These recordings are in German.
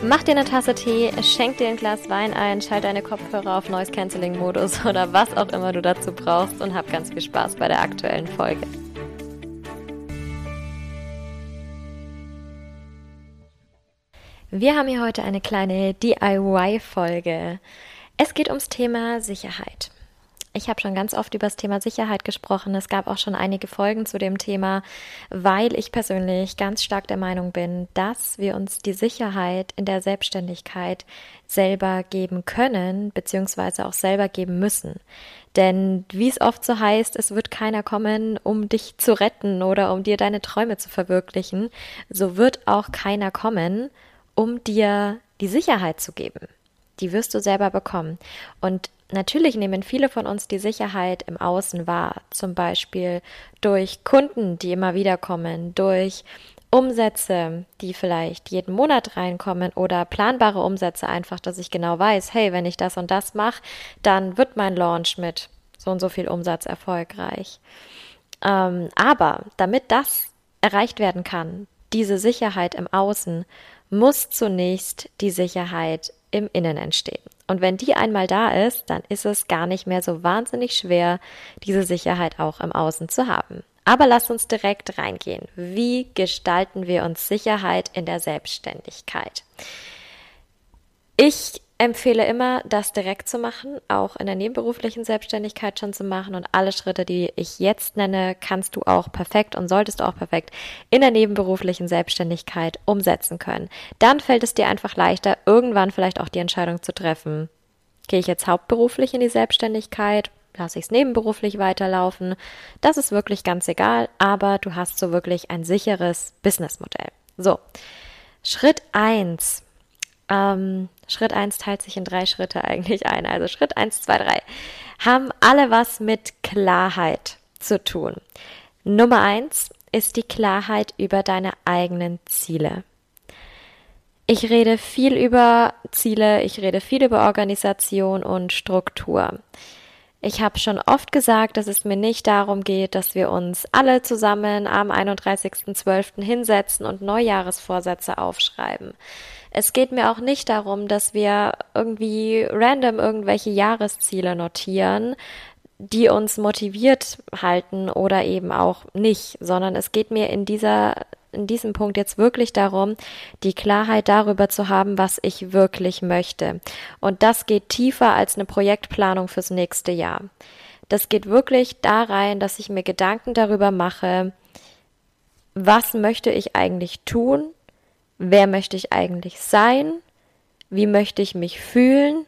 Mach dir eine Tasse Tee, schenk dir ein Glas Wein ein, schalt deine Kopfhörer auf Noise Cancelling Modus oder was auch immer du dazu brauchst und hab ganz viel Spaß bei der aktuellen Folge. Wir haben hier heute eine kleine DIY-Folge. Es geht ums Thema Sicherheit. Ich habe schon ganz oft über das Thema Sicherheit gesprochen. Es gab auch schon einige Folgen zu dem Thema, weil ich persönlich ganz stark der Meinung bin, dass wir uns die Sicherheit in der Selbstständigkeit selber geben können, beziehungsweise auch selber geben müssen. Denn wie es oft so heißt, es wird keiner kommen, um dich zu retten oder um dir deine Träume zu verwirklichen, so wird auch keiner kommen, um dir die Sicherheit zu geben. Die wirst du selber bekommen. Und Natürlich nehmen viele von uns die Sicherheit im Außen wahr, zum Beispiel durch Kunden, die immer wieder kommen, durch Umsätze, die vielleicht jeden Monat reinkommen oder planbare Umsätze einfach, dass ich genau weiß, hey, wenn ich das und das mache, dann wird mein Launch mit so und so viel Umsatz erfolgreich. Ähm, aber damit das erreicht werden kann, diese Sicherheit im Außen, muss zunächst die Sicherheit im Innen entstehen. Und wenn die einmal da ist, dann ist es gar nicht mehr so wahnsinnig schwer, diese Sicherheit auch im Außen zu haben. Aber lass uns direkt reingehen. Wie gestalten wir uns Sicherheit in der Selbstständigkeit? Ich empfehle immer, das direkt zu machen, auch in der nebenberuflichen Selbstständigkeit schon zu machen. Und alle Schritte, die ich jetzt nenne, kannst du auch perfekt und solltest auch perfekt in der nebenberuflichen Selbstständigkeit umsetzen können. Dann fällt es dir einfach leichter, irgendwann vielleicht auch die Entscheidung zu treffen. Gehe ich jetzt hauptberuflich in die Selbstständigkeit? Lasse ich es nebenberuflich weiterlaufen? Das ist wirklich ganz egal, aber du hast so wirklich ein sicheres Businessmodell. So. Schritt eins ähm, Schritt eins teilt sich in drei Schritte eigentlich ein. Also Schritt eins, zwei, drei haben alle was mit Klarheit zu tun. Nummer eins ist die Klarheit über deine eigenen Ziele. Ich rede viel über Ziele, ich rede viel über Organisation und Struktur. Ich habe schon oft gesagt, dass es mir nicht darum geht, dass wir uns alle zusammen am 31.12. hinsetzen und Neujahresvorsätze aufschreiben. Es geht mir auch nicht darum, dass wir irgendwie random irgendwelche Jahresziele notieren, die uns motiviert halten oder eben auch nicht, sondern es geht mir in dieser in diesem Punkt jetzt wirklich darum, die Klarheit darüber zu haben, was ich wirklich möchte. Und das geht tiefer als eine Projektplanung fürs nächste Jahr. Das geht wirklich da rein, dass ich mir Gedanken darüber mache, was möchte ich eigentlich tun wer möchte ich eigentlich sein, wie möchte ich mich fühlen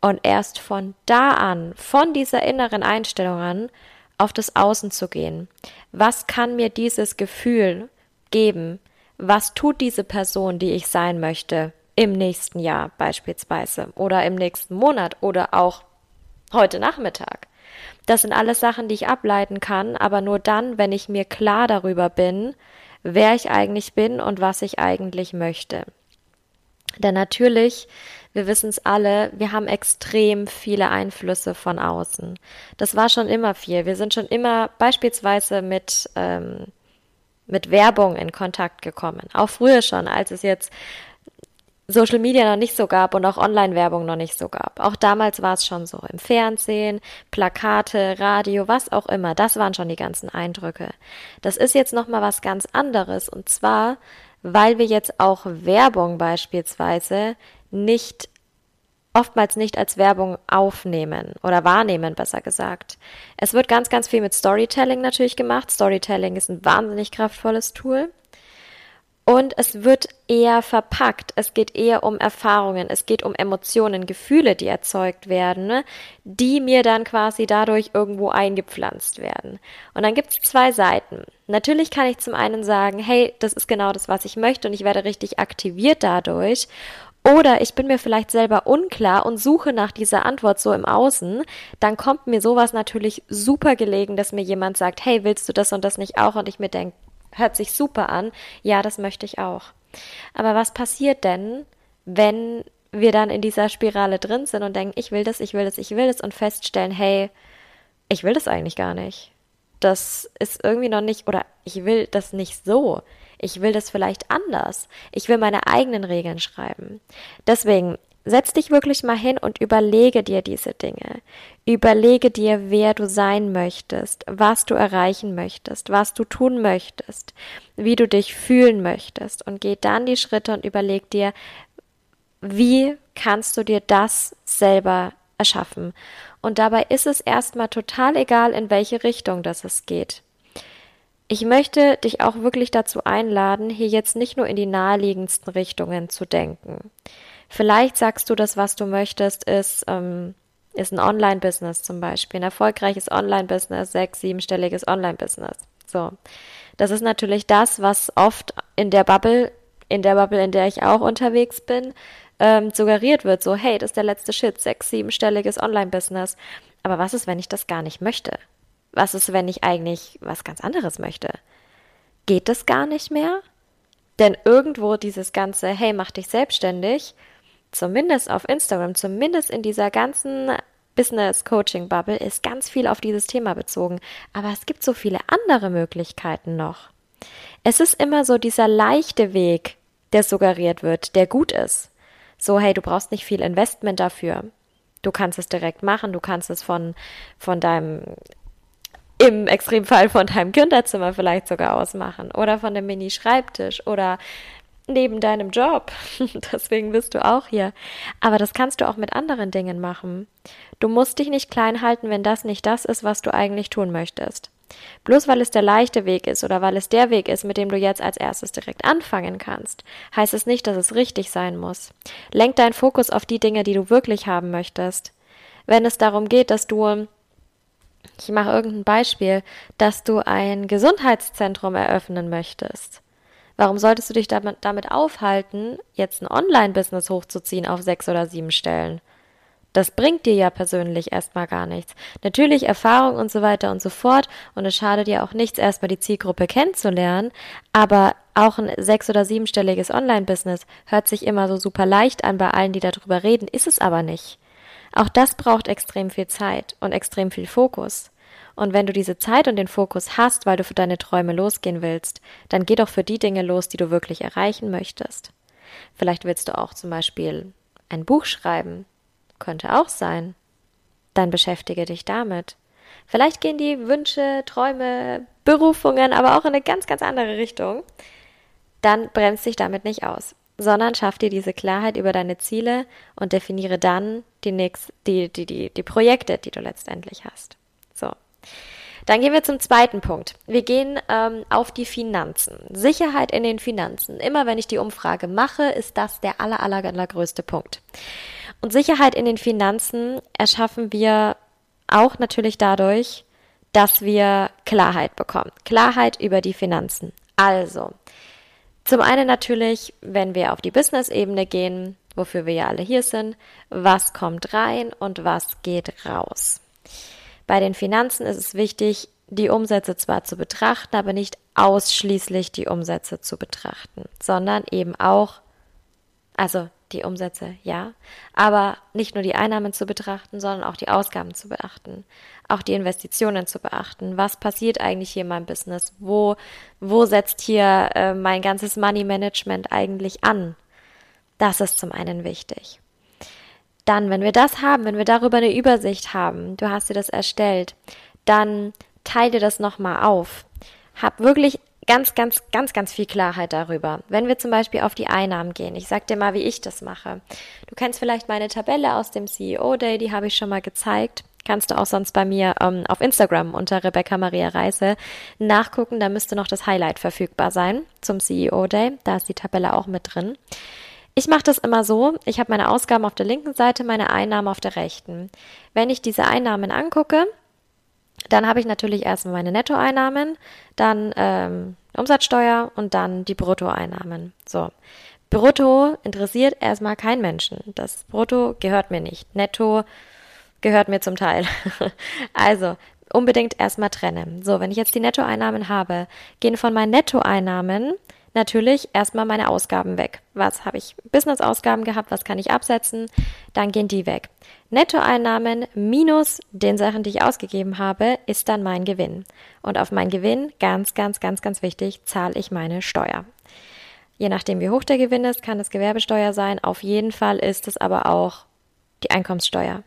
und erst von da an, von dieser inneren Einstellung an, auf das Außen zu gehen. Was kann mir dieses Gefühl geben? Was tut diese Person, die ich sein möchte, im nächsten Jahr beispielsweise oder im nächsten Monat oder auch heute Nachmittag? Das sind alles Sachen, die ich ableiten kann, aber nur dann, wenn ich mir klar darüber bin, wer ich eigentlich bin und was ich eigentlich möchte. Denn natürlich, wir wissen es alle, wir haben extrem viele Einflüsse von außen. Das war schon immer viel. Wir sind schon immer beispielsweise mit, ähm, mit Werbung in Kontakt gekommen. Auch früher schon, als es jetzt Social Media noch nicht so gab und auch Online-Werbung noch nicht so gab. Auch damals war es schon so. Im Fernsehen, Plakate, Radio, was auch immer. Das waren schon die ganzen Eindrücke. Das ist jetzt nochmal was ganz anderes. Und zwar, weil wir jetzt auch Werbung beispielsweise nicht oftmals nicht als Werbung aufnehmen oder wahrnehmen, besser gesagt. Es wird ganz, ganz viel mit Storytelling natürlich gemacht. Storytelling ist ein wahnsinnig kraftvolles Tool. Und es wird eher verpackt. Es geht eher um Erfahrungen. Es geht um Emotionen, Gefühle, die erzeugt werden, ne? die mir dann quasi dadurch irgendwo eingepflanzt werden. Und dann gibt es zwei Seiten. Natürlich kann ich zum einen sagen, hey, das ist genau das, was ich möchte und ich werde richtig aktiviert dadurch. Oder ich bin mir vielleicht selber unklar und suche nach dieser Antwort so im Außen, dann kommt mir sowas natürlich super gelegen, dass mir jemand sagt, hey, willst du das und das nicht auch? Und ich mir denke, hört sich super an, ja, das möchte ich auch. Aber was passiert denn, wenn wir dann in dieser Spirale drin sind und denken, ich will das, ich will das, ich will das und feststellen, hey, ich will das eigentlich gar nicht. Das ist irgendwie noch nicht, oder ich will das nicht so. Ich will das vielleicht anders. Ich will meine eigenen Regeln schreiben. Deswegen setz dich wirklich mal hin und überlege dir diese Dinge. Überlege dir, wer du sein möchtest, was du erreichen möchtest, was du tun möchtest, wie du dich fühlen möchtest und geh dann die Schritte und überleg dir, wie kannst du dir das selber erschaffen. Und dabei ist es erstmal total egal, in welche Richtung das es geht. Ich möchte dich auch wirklich dazu einladen, hier jetzt nicht nur in die naheliegendsten Richtungen zu denken. Vielleicht sagst du, das, was du möchtest, ist, ähm, ist ein Online-Business zum Beispiel, ein erfolgreiches Online-Business, sechs-, siebenstelliges Online-Business. So. Das ist natürlich das, was oft in der Bubble, in der Bubble, in der ich auch unterwegs bin, ähm, suggeriert wird. So, hey, das ist der letzte Shit, sechs-, siebenstelliges Online-Business. Aber was ist, wenn ich das gar nicht möchte? Was ist, wenn ich eigentlich was ganz anderes möchte? Geht das gar nicht mehr? Denn irgendwo dieses ganze, hey, mach dich selbstständig, zumindest auf Instagram, zumindest in dieser ganzen Business Coaching Bubble, ist ganz viel auf dieses Thema bezogen. Aber es gibt so viele andere Möglichkeiten noch. Es ist immer so dieser leichte Weg, der suggeriert wird, der gut ist. So, hey, du brauchst nicht viel Investment dafür. Du kannst es direkt machen, du kannst es von, von deinem im Extremfall von deinem Kinderzimmer vielleicht sogar ausmachen oder von dem Mini-Schreibtisch oder neben deinem Job. Deswegen bist du auch hier. Aber das kannst du auch mit anderen Dingen machen. Du musst dich nicht klein halten, wenn das nicht das ist, was du eigentlich tun möchtest. Bloß weil es der leichte Weg ist oder weil es der Weg ist, mit dem du jetzt als erstes direkt anfangen kannst, heißt es nicht, dass es richtig sein muss. Lenk deinen Fokus auf die Dinge, die du wirklich haben möchtest. Wenn es darum geht, dass du ich mache irgendein Beispiel, dass du ein Gesundheitszentrum eröffnen möchtest. Warum solltest du dich damit, damit aufhalten, jetzt ein Online-Business hochzuziehen auf sechs oder sieben Stellen? Das bringt dir ja persönlich erstmal gar nichts. Natürlich Erfahrung und so weiter und so fort und es schadet dir auch nichts, erstmal die Zielgruppe kennenzulernen, aber auch ein sechs- oder siebenstelliges Online-Business hört sich immer so super leicht an bei allen, die darüber reden, ist es aber nicht. Auch das braucht extrem viel Zeit und extrem viel Fokus. Und wenn du diese Zeit und den Fokus hast, weil du für deine Träume losgehen willst, dann geh doch für die Dinge los, die du wirklich erreichen möchtest. Vielleicht willst du auch zum Beispiel ein Buch schreiben. Könnte auch sein. Dann beschäftige dich damit. Vielleicht gehen die Wünsche, Träume, Berufungen aber auch in eine ganz, ganz andere Richtung. Dann bremst dich damit nicht aus sondern schaff dir diese Klarheit über deine Ziele und definiere dann die, nächst, die, die, die, die Projekte, die du letztendlich hast. Dann gehen wir zum zweiten Punkt. Wir gehen ähm, auf die Finanzen. Sicherheit in den Finanzen. Immer wenn ich die Umfrage mache, ist das der aller, aller, allergrößte Punkt. Und Sicherheit in den Finanzen erschaffen wir auch natürlich dadurch, dass wir Klarheit bekommen. Klarheit über die Finanzen. Also, zum einen natürlich, wenn wir auf die Business-Ebene gehen, wofür wir ja alle hier sind, was kommt rein und was geht raus. Bei den Finanzen ist es wichtig, die Umsätze zwar zu betrachten, aber nicht ausschließlich die Umsätze zu betrachten, sondern eben auch, also die Umsätze, ja, aber nicht nur die Einnahmen zu betrachten, sondern auch die Ausgaben zu beachten, auch die Investitionen zu beachten. Was passiert eigentlich hier in meinem Business? Wo, wo setzt hier äh, mein ganzes Money Management eigentlich an? Das ist zum einen wichtig. Dann, wenn wir das haben, wenn wir darüber eine Übersicht haben, du hast dir das erstellt, dann teile das nochmal auf. Hab wirklich ganz, ganz, ganz, ganz viel Klarheit darüber. Wenn wir zum Beispiel auf die Einnahmen gehen, ich sag dir mal, wie ich das mache. Du kennst vielleicht meine Tabelle aus dem CEO Day, die habe ich schon mal gezeigt. Kannst du auch sonst bei mir ähm, auf Instagram unter Rebecca Maria Reise nachgucken. Da müsste noch das Highlight verfügbar sein zum CEO Day. Da ist die Tabelle auch mit drin. Ich mache das immer so, ich habe meine Ausgaben auf der linken Seite, meine Einnahmen auf der rechten. Wenn ich diese Einnahmen angucke, dann habe ich natürlich erstmal meine Nettoeinnahmen, dann ähm, Umsatzsteuer und dann die Bruttoeinnahmen. So. Brutto interessiert erstmal keinen Menschen. Das Brutto gehört mir nicht. Netto gehört mir zum Teil. also unbedingt erstmal trennen. So, wenn ich jetzt die Nettoeinnahmen habe, gehen von meinen Nettoeinnahmen natürlich erstmal meine Ausgaben weg. Was habe ich Business-Ausgaben gehabt, was kann ich absetzen? Dann gehen die weg. Nettoeinnahmen minus den Sachen, die ich ausgegeben habe, ist dann mein Gewinn. Und auf meinen Gewinn, ganz, ganz, ganz, ganz wichtig, zahle ich meine Steuer. Je nachdem, wie hoch der Gewinn ist, kann es Gewerbesteuer sein. Auf jeden Fall ist es aber auch die Einkommenssteuer.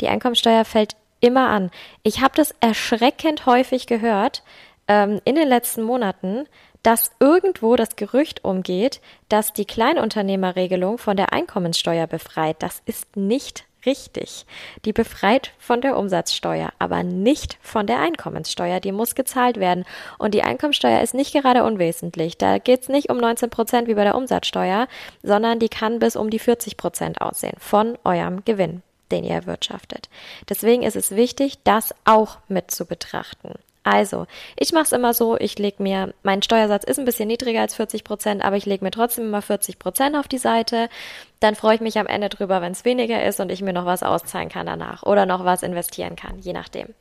Die Einkommenssteuer fällt immer an. Ich habe das erschreckend häufig gehört ähm, in den letzten Monaten, dass irgendwo das Gerücht umgeht, dass die Kleinunternehmerregelung von der Einkommenssteuer befreit. Das ist nicht richtig. Die befreit von der Umsatzsteuer, aber nicht von der Einkommenssteuer. Die muss gezahlt werden. Und die Einkommenssteuer ist nicht gerade unwesentlich. Da geht es nicht um 19 Prozent wie bei der Umsatzsteuer, sondern die kann bis um die 40 Prozent aussehen von eurem Gewinn den ihr erwirtschaftet. Deswegen ist es wichtig, das auch mit zu betrachten. Also, ich mache es immer so, ich lege mir, mein Steuersatz ist ein bisschen niedriger als 40 Prozent, aber ich lege mir trotzdem immer 40 Prozent auf die Seite. Dann freue ich mich am Ende drüber, wenn es weniger ist und ich mir noch was auszahlen kann danach oder noch was investieren kann, je nachdem.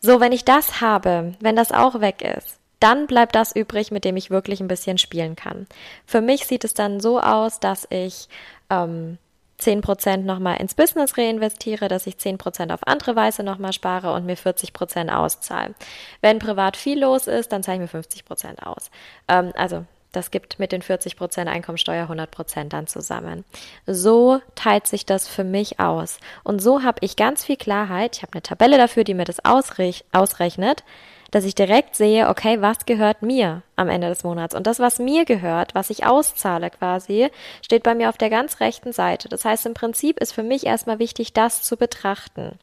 So, wenn ich das habe, wenn das auch weg ist, dann bleibt das übrig, mit dem ich wirklich ein bisschen spielen kann. Für mich sieht es dann so aus, dass ich ähm, 10% nochmal ins Business reinvestiere, dass ich 10% auf andere Weise nochmal spare und mir 40% auszahle. Wenn privat viel los ist, dann zahle ich mir 50% aus. Ähm, also das gibt mit den 40% Einkommensteuer 100% dann zusammen. So teilt sich das für mich aus. Und so habe ich ganz viel Klarheit. Ich habe eine Tabelle dafür, die mir das ausrechnet dass ich direkt sehe, okay, was gehört mir am Ende des Monats? Und das, was mir gehört, was ich auszahle quasi, steht bei mir auf der ganz rechten Seite. Das heißt, im Prinzip ist für mich erstmal wichtig, das zu betrachten.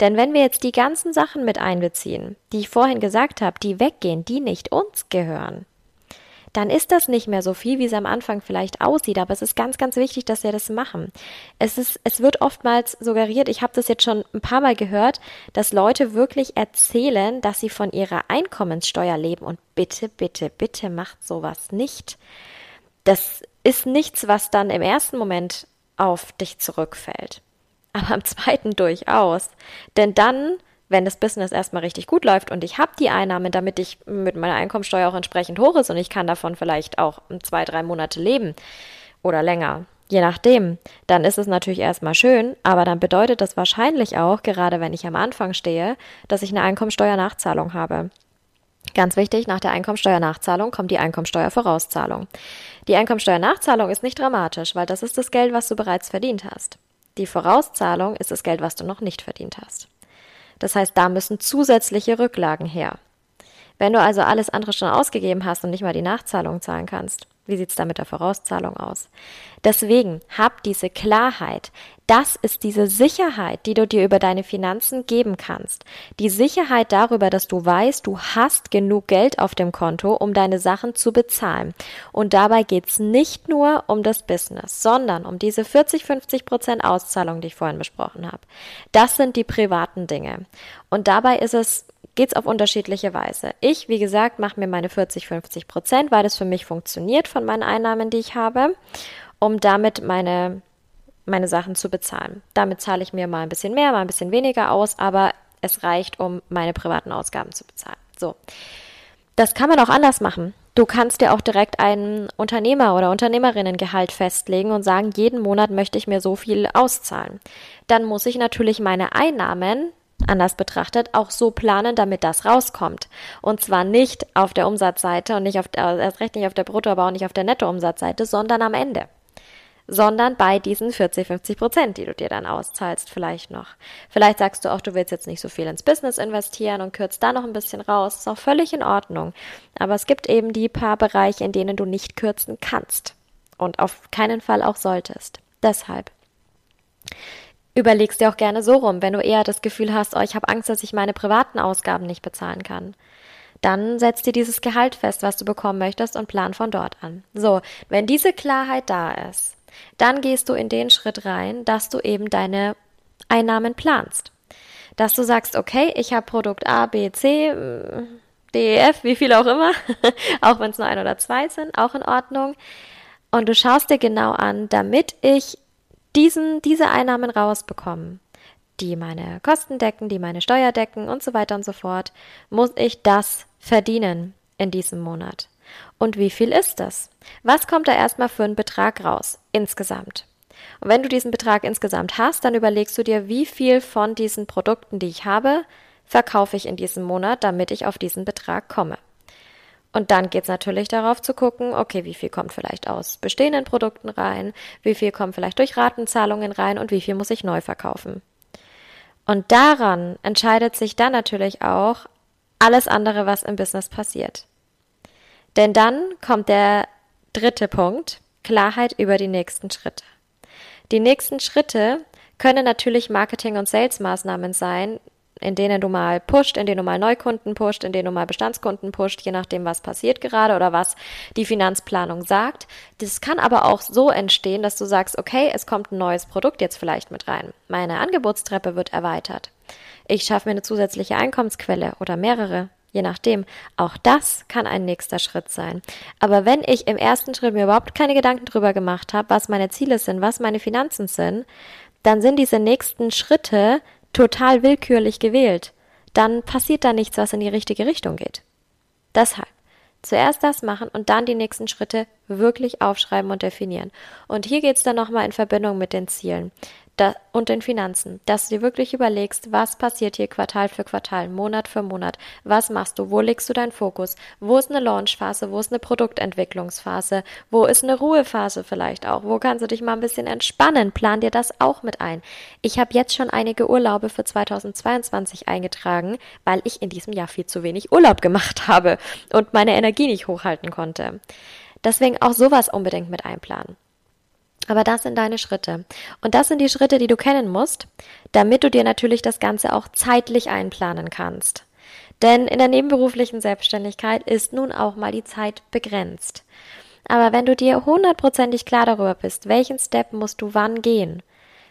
Denn wenn wir jetzt die ganzen Sachen mit einbeziehen, die ich vorhin gesagt habe, die weggehen, die nicht uns gehören, dann ist das nicht mehr so viel, wie es am Anfang vielleicht aussieht. Aber es ist ganz, ganz wichtig, dass wir das machen. Es ist, es wird oftmals suggeriert, ich habe das jetzt schon ein paar Mal gehört, dass Leute wirklich erzählen, dass sie von ihrer Einkommenssteuer leben. Und bitte, bitte, bitte macht sowas nicht. Das ist nichts, was dann im ersten Moment auf dich zurückfällt. Aber am zweiten durchaus. Denn dann wenn das Business erstmal richtig gut läuft und ich habe die Einnahmen, damit ich mit meiner Einkommensteuer auch entsprechend hoch ist und ich kann davon vielleicht auch zwei, drei Monate leben oder länger, je nachdem, dann ist es natürlich erstmal schön, aber dann bedeutet das wahrscheinlich auch, gerade wenn ich am Anfang stehe, dass ich eine Einkommensteuernachzahlung habe. Ganz wichtig, nach der Einkommensteuernachzahlung kommt die Einkommensteuervorauszahlung. Die Einkommensteuernachzahlung ist nicht dramatisch, weil das ist das Geld, was du bereits verdient hast. Die Vorauszahlung ist das Geld, was du noch nicht verdient hast. Das heißt, da müssen zusätzliche Rücklagen her. Wenn du also alles andere schon ausgegeben hast und nicht mal die Nachzahlung zahlen kannst, wie sieht's da mit der Vorauszahlung aus? Deswegen hab diese Klarheit. Das ist diese Sicherheit, die du dir über deine Finanzen geben kannst. Die Sicherheit darüber, dass du weißt, du hast genug Geld auf dem Konto, um deine Sachen zu bezahlen. Und dabei geht's nicht nur um das Business, sondern um diese 40, 50 Prozent Auszahlung, die ich vorhin besprochen habe. Das sind die privaten Dinge. Und dabei ist es geht's auf unterschiedliche Weise. Ich, wie gesagt, mache mir meine 40, 50 Prozent, weil das für mich funktioniert von meinen Einnahmen, die ich habe, um damit meine, meine Sachen zu bezahlen. Damit zahle ich mir mal ein bisschen mehr, mal ein bisschen weniger aus, aber es reicht, um meine privaten Ausgaben zu bezahlen. So. Das kann man auch anders machen. Du kannst dir auch direkt einen Unternehmer- oder Unternehmerinnengehalt festlegen und sagen, jeden Monat möchte ich mir so viel auszahlen. Dann muss ich natürlich meine Einnahmen anders betrachtet, auch so planen, damit das rauskommt. Und zwar nicht auf der Umsatzseite und nicht auf der, erst recht nicht auf der Brutto, aber auch nicht auf der Nettoumsatzseite, sondern am Ende. sondern bei diesen 40, 50 Prozent, die du dir dann auszahlst, vielleicht noch. Vielleicht sagst du auch, du willst jetzt nicht so viel ins Business investieren und kürzt da noch ein bisschen raus. Ist auch völlig in Ordnung. Aber es gibt eben die paar Bereiche, in denen du nicht kürzen kannst und auf keinen Fall auch solltest. Deshalb überlegst dir auch gerne so rum, wenn du eher das Gefühl hast, oh, ich habe Angst, dass ich meine privaten Ausgaben nicht bezahlen kann. Dann setz dir dieses Gehalt fest, was du bekommen möchtest und plan von dort an. So, wenn diese Klarheit da ist, dann gehst du in den Schritt rein, dass du eben deine Einnahmen planst. Dass du sagst, okay, ich habe Produkt A, B, C, D, E, F, wie viel auch immer, auch wenn es nur ein oder zwei sind, auch in Ordnung. Und du schaust dir genau an, damit ich diesen, diese Einnahmen rausbekommen, die meine Kosten decken, die meine Steuer decken und so weiter und so fort, muss ich das verdienen in diesem Monat. Und wie viel ist das? Was kommt da erstmal für einen Betrag raus insgesamt? Und wenn du diesen Betrag insgesamt hast, dann überlegst du dir, wie viel von diesen Produkten, die ich habe, verkaufe ich in diesem Monat, damit ich auf diesen Betrag komme. Und dann geht's natürlich darauf zu gucken, okay, wie viel kommt vielleicht aus bestehenden Produkten rein, wie viel kommt vielleicht durch Ratenzahlungen rein und wie viel muss ich neu verkaufen. Und daran entscheidet sich dann natürlich auch alles andere, was im Business passiert. Denn dann kommt der dritte Punkt, Klarheit über die nächsten Schritte. Die nächsten Schritte können natürlich Marketing- und Sales-Maßnahmen sein, in denen du mal pusht, in denen du mal Neukunden pusht, in denen du mal Bestandskunden pusht, je nachdem, was passiert gerade oder was die Finanzplanung sagt. Das kann aber auch so entstehen, dass du sagst, okay, es kommt ein neues Produkt jetzt vielleicht mit rein. Meine Angebotstreppe wird erweitert. Ich schaffe mir eine zusätzliche Einkommensquelle oder mehrere. Je nachdem, auch das kann ein nächster Schritt sein. Aber wenn ich im ersten Schritt mir überhaupt keine Gedanken drüber gemacht habe, was meine Ziele sind, was meine Finanzen sind, dann sind diese nächsten Schritte total willkürlich gewählt, dann passiert da nichts, was in die richtige Richtung geht. Deshalb zuerst das machen und dann die nächsten Schritte wirklich aufschreiben und definieren. Und hier geht's dann nochmal in Verbindung mit den Zielen da, und den Finanzen, dass du dir wirklich überlegst, was passiert hier Quartal für Quartal, Monat für Monat, was machst du, wo legst du deinen Fokus, wo ist eine Launchphase, wo ist eine Produktentwicklungsphase, wo ist eine Ruhephase vielleicht auch, wo kannst du dich mal ein bisschen entspannen, plan dir das auch mit ein. Ich habe jetzt schon einige Urlaube für 2022 eingetragen, weil ich in diesem Jahr viel zu wenig Urlaub gemacht habe und meine Energie nicht hochhalten konnte. Deswegen auch sowas unbedingt mit einplanen. Aber das sind deine Schritte. Und das sind die Schritte, die du kennen musst, damit du dir natürlich das Ganze auch zeitlich einplanen kannst. Denn in der nebenberuflichen Selbstständigkeit ist nun auch mal die Zeit begrenzt. Aber wenn du dir hundertprozentig klar darüber bist, welchen Step musst du wann gehen,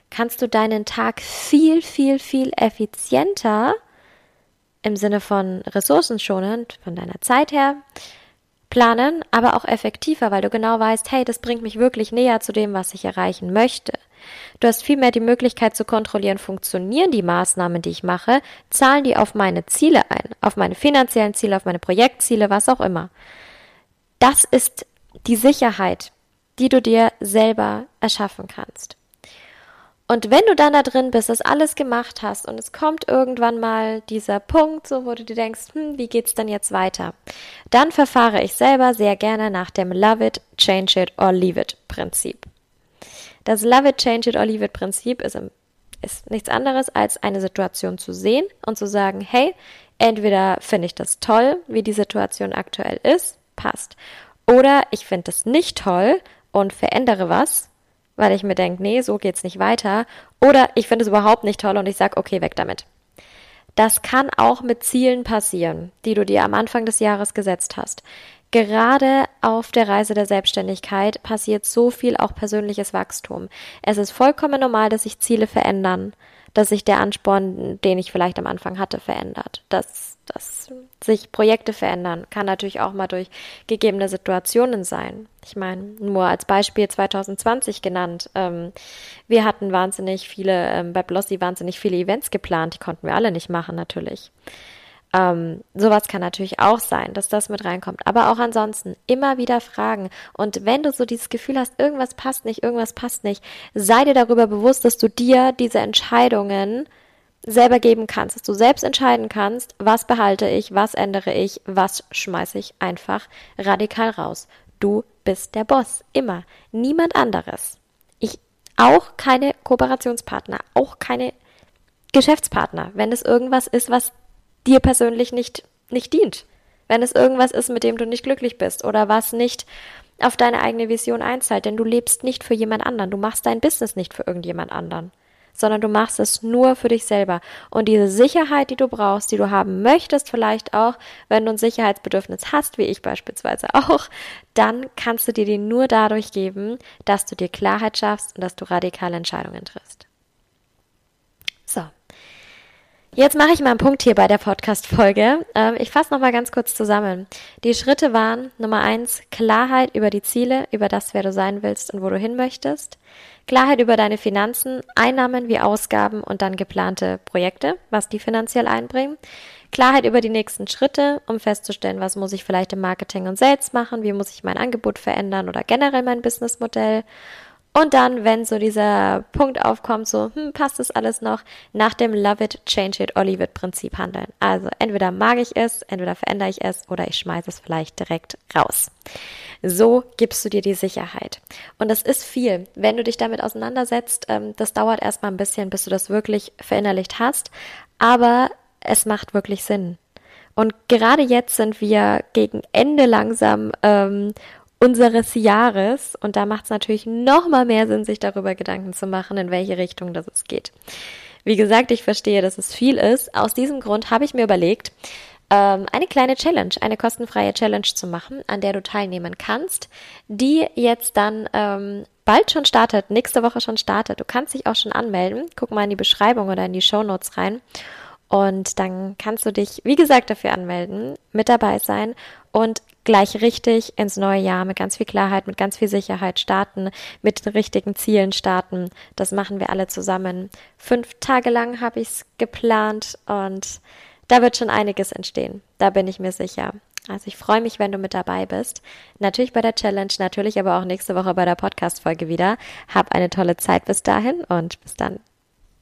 kannst du deinen Tag viel, viel, viel effizienter im Sinne von ressourcenschonend von deiner Zeit her planen, aber auch effektiver, weil du genau weißt, hey, das bringt mich wirklich näher zu dem, was ich erreichen möchte. Du hast vielmehr die Möglichkeit zu kontrollieren, funktionieren die Maßnahmen, die ich mache, zahlen die auf meine Ziele ein, auf meine finanziellen Ziele, auf meine Projektziele, was auch immer. Das ist die Sicherheit, die du dir selber erschaffen kannst. Und wenn du dann da drin bist, das alles gemacht hast und es kommt irgendwann mal dieser Punkt, so wo du dir denkst, hm, wie geht's denn jetzt weiter? Dann verfahre ich selber sehr gerne nach dem Love it, change it or leave it Prinzip. Das Love it, change it or leave it Prinzip ist, ist nichts anderes als eine Situation zu sehen und zu sagen, hey, entweder finde ich das toll, wie die Situation aktuell ist, passt. Oder ich finde das nicht toll und verändere was, weil ich mir denke, nee, so geht's nicht weiter. Oder ich finde es überhaupt nicht toll und ich sage, okay, weg damit. Das kann auch mit Zielen passieren, die du dir am Anfang des Jahres gesetzt hast. Gerade auf der Reise der Selbstständigkeit passiert so viel auch persönliches Wachstum. Es ist vollkommen normal, dass sich Ziele verändern dass sich der Ansporn, den ich vielleicht am Anfang hatte, verändert. Dass, dass sich Projekte verändern, kann natürlich auch mal durch gegebene Situationen sein. Ich meine, nur als Beispiel 2020 genannt. Ähm, wir hatten wahnsinnig viele, ähm, bei Blossy wahnsinnig viele Events geplant, die konnten wir alle nicht machen, natürlich. Ähm, sowas kann natürlich auch sein, dass das mit reinkommt. Aber auch ansonsten immer wieder fragen. Und wenn du so dieses Gefühl hast, irgendwas passt nicht, irgendwas passt nicht, sei dir darüber bewusst, dass du dir diese Entscheidungen selber geben kannst, dass du selbst entscheiden kannst, was behalte ich, was ändere ich, was schmeiße ich einfach radikal raus. Du bist der Boss. Immer. Niemand anderes. auch keine Kooperationspartner, auch keine Geschäftspartner, wenn es irgendwas ist, was dir persönlich nicht, nicht dient. Wenn es irgendwas ist, mit dem du nicht glücklich bist oder was nicht auf deine eigene Vision einzahlt, denn du lebst nicht für jemand anderen, du machst dein Business nicht für irgendjemand anderen, sondern du machst es nur für dich selber. Und diese Sicherheit, die du brauchst, die du haben möchtest, vielleicht auch, wenn du ein Sicherheitsbedürfnis hast, wie ich beispielsweise auch, dann kannst du dir die nur dadurch geben, dass du dir Klarheit schaffst und dass du radikale Entscheidungen triffst. So, Jetzt mache ich mal einen Punkt hier bei der Podcast-Folge. Ähm, ich fasse nochmal ganz kurz zusammen. Die Schritte waren Nummer eins, Klarheit über die Ziele, über das, wer du sein willst und wo du hin möchtest. Klarheit über deine Finanzen, Einnahmen wie Ausgaben und dann geplante Projekte, was die finanziell einbringen. Klarheit über die nächsten Schritte, um festzustellen, was muss ich vielleicht im Marketing und Sales machen, wie muss ich mein Angebot verändern oder generell mein Businessmodell. Und dann, wenn so dieser Punkt aufkommt, so, hm, passt das alles noch, nach dem Love it, change it or leave it Prinzip handeln. Also entweder mag ich es, entweder verändere ich es oder ich schmeiße es vielleicht direkt raus. So gibst du dir die Sicherheit. Und das ist viel. Wenn du dich damit auseinandersetzt, ähm, das dauert erstmal ein bisschen, bis du das wirklich verinnerlicht hast. Aber es macht wirklich Sinn. Und gerade jetzt sind wir gegen Ende langsam ähm, unseres Jahres. Und da macht es natürlich noch mal mehr Sinn, sich darüber Gedanken zu machen, in welche Richtung das es geht. Wie gesagt, ich verstehe, dass es viel ist. Aus diesem Grund habe ich mir überlegt, ähm, eine kleine Challenge, eine kostenfreie Challenge zu machen, an der du teilnehmen kannst, die jetzt dann ähm, bald schon startet, nächste Woche schon startet. Du kannst dich auch schon anmelden. Guck mal in die Beschreibung oder in die Show Notes rein. Und dann kannst du dich, wie gesagt, dafür anmelden, mit dabei sein und gleich richtig ins neue Jahr mit ganz viel Klarheit, mit ganz viel Sicherheit starten, mit den richtigen Zielen starten. Das machen wir alle zusammen. Fünf Tage lang habe ich es geplant und da wird schon einiges entstehen. Da bin ich mir sicher. Also ich freue mich, wenn du mit dabei bist. Natürlich bei der Challenge, natürlich aber auch nächste Woche bei der Podcast-Folge wieder. Hab eine tolle Zeit bis dahin und bis dann.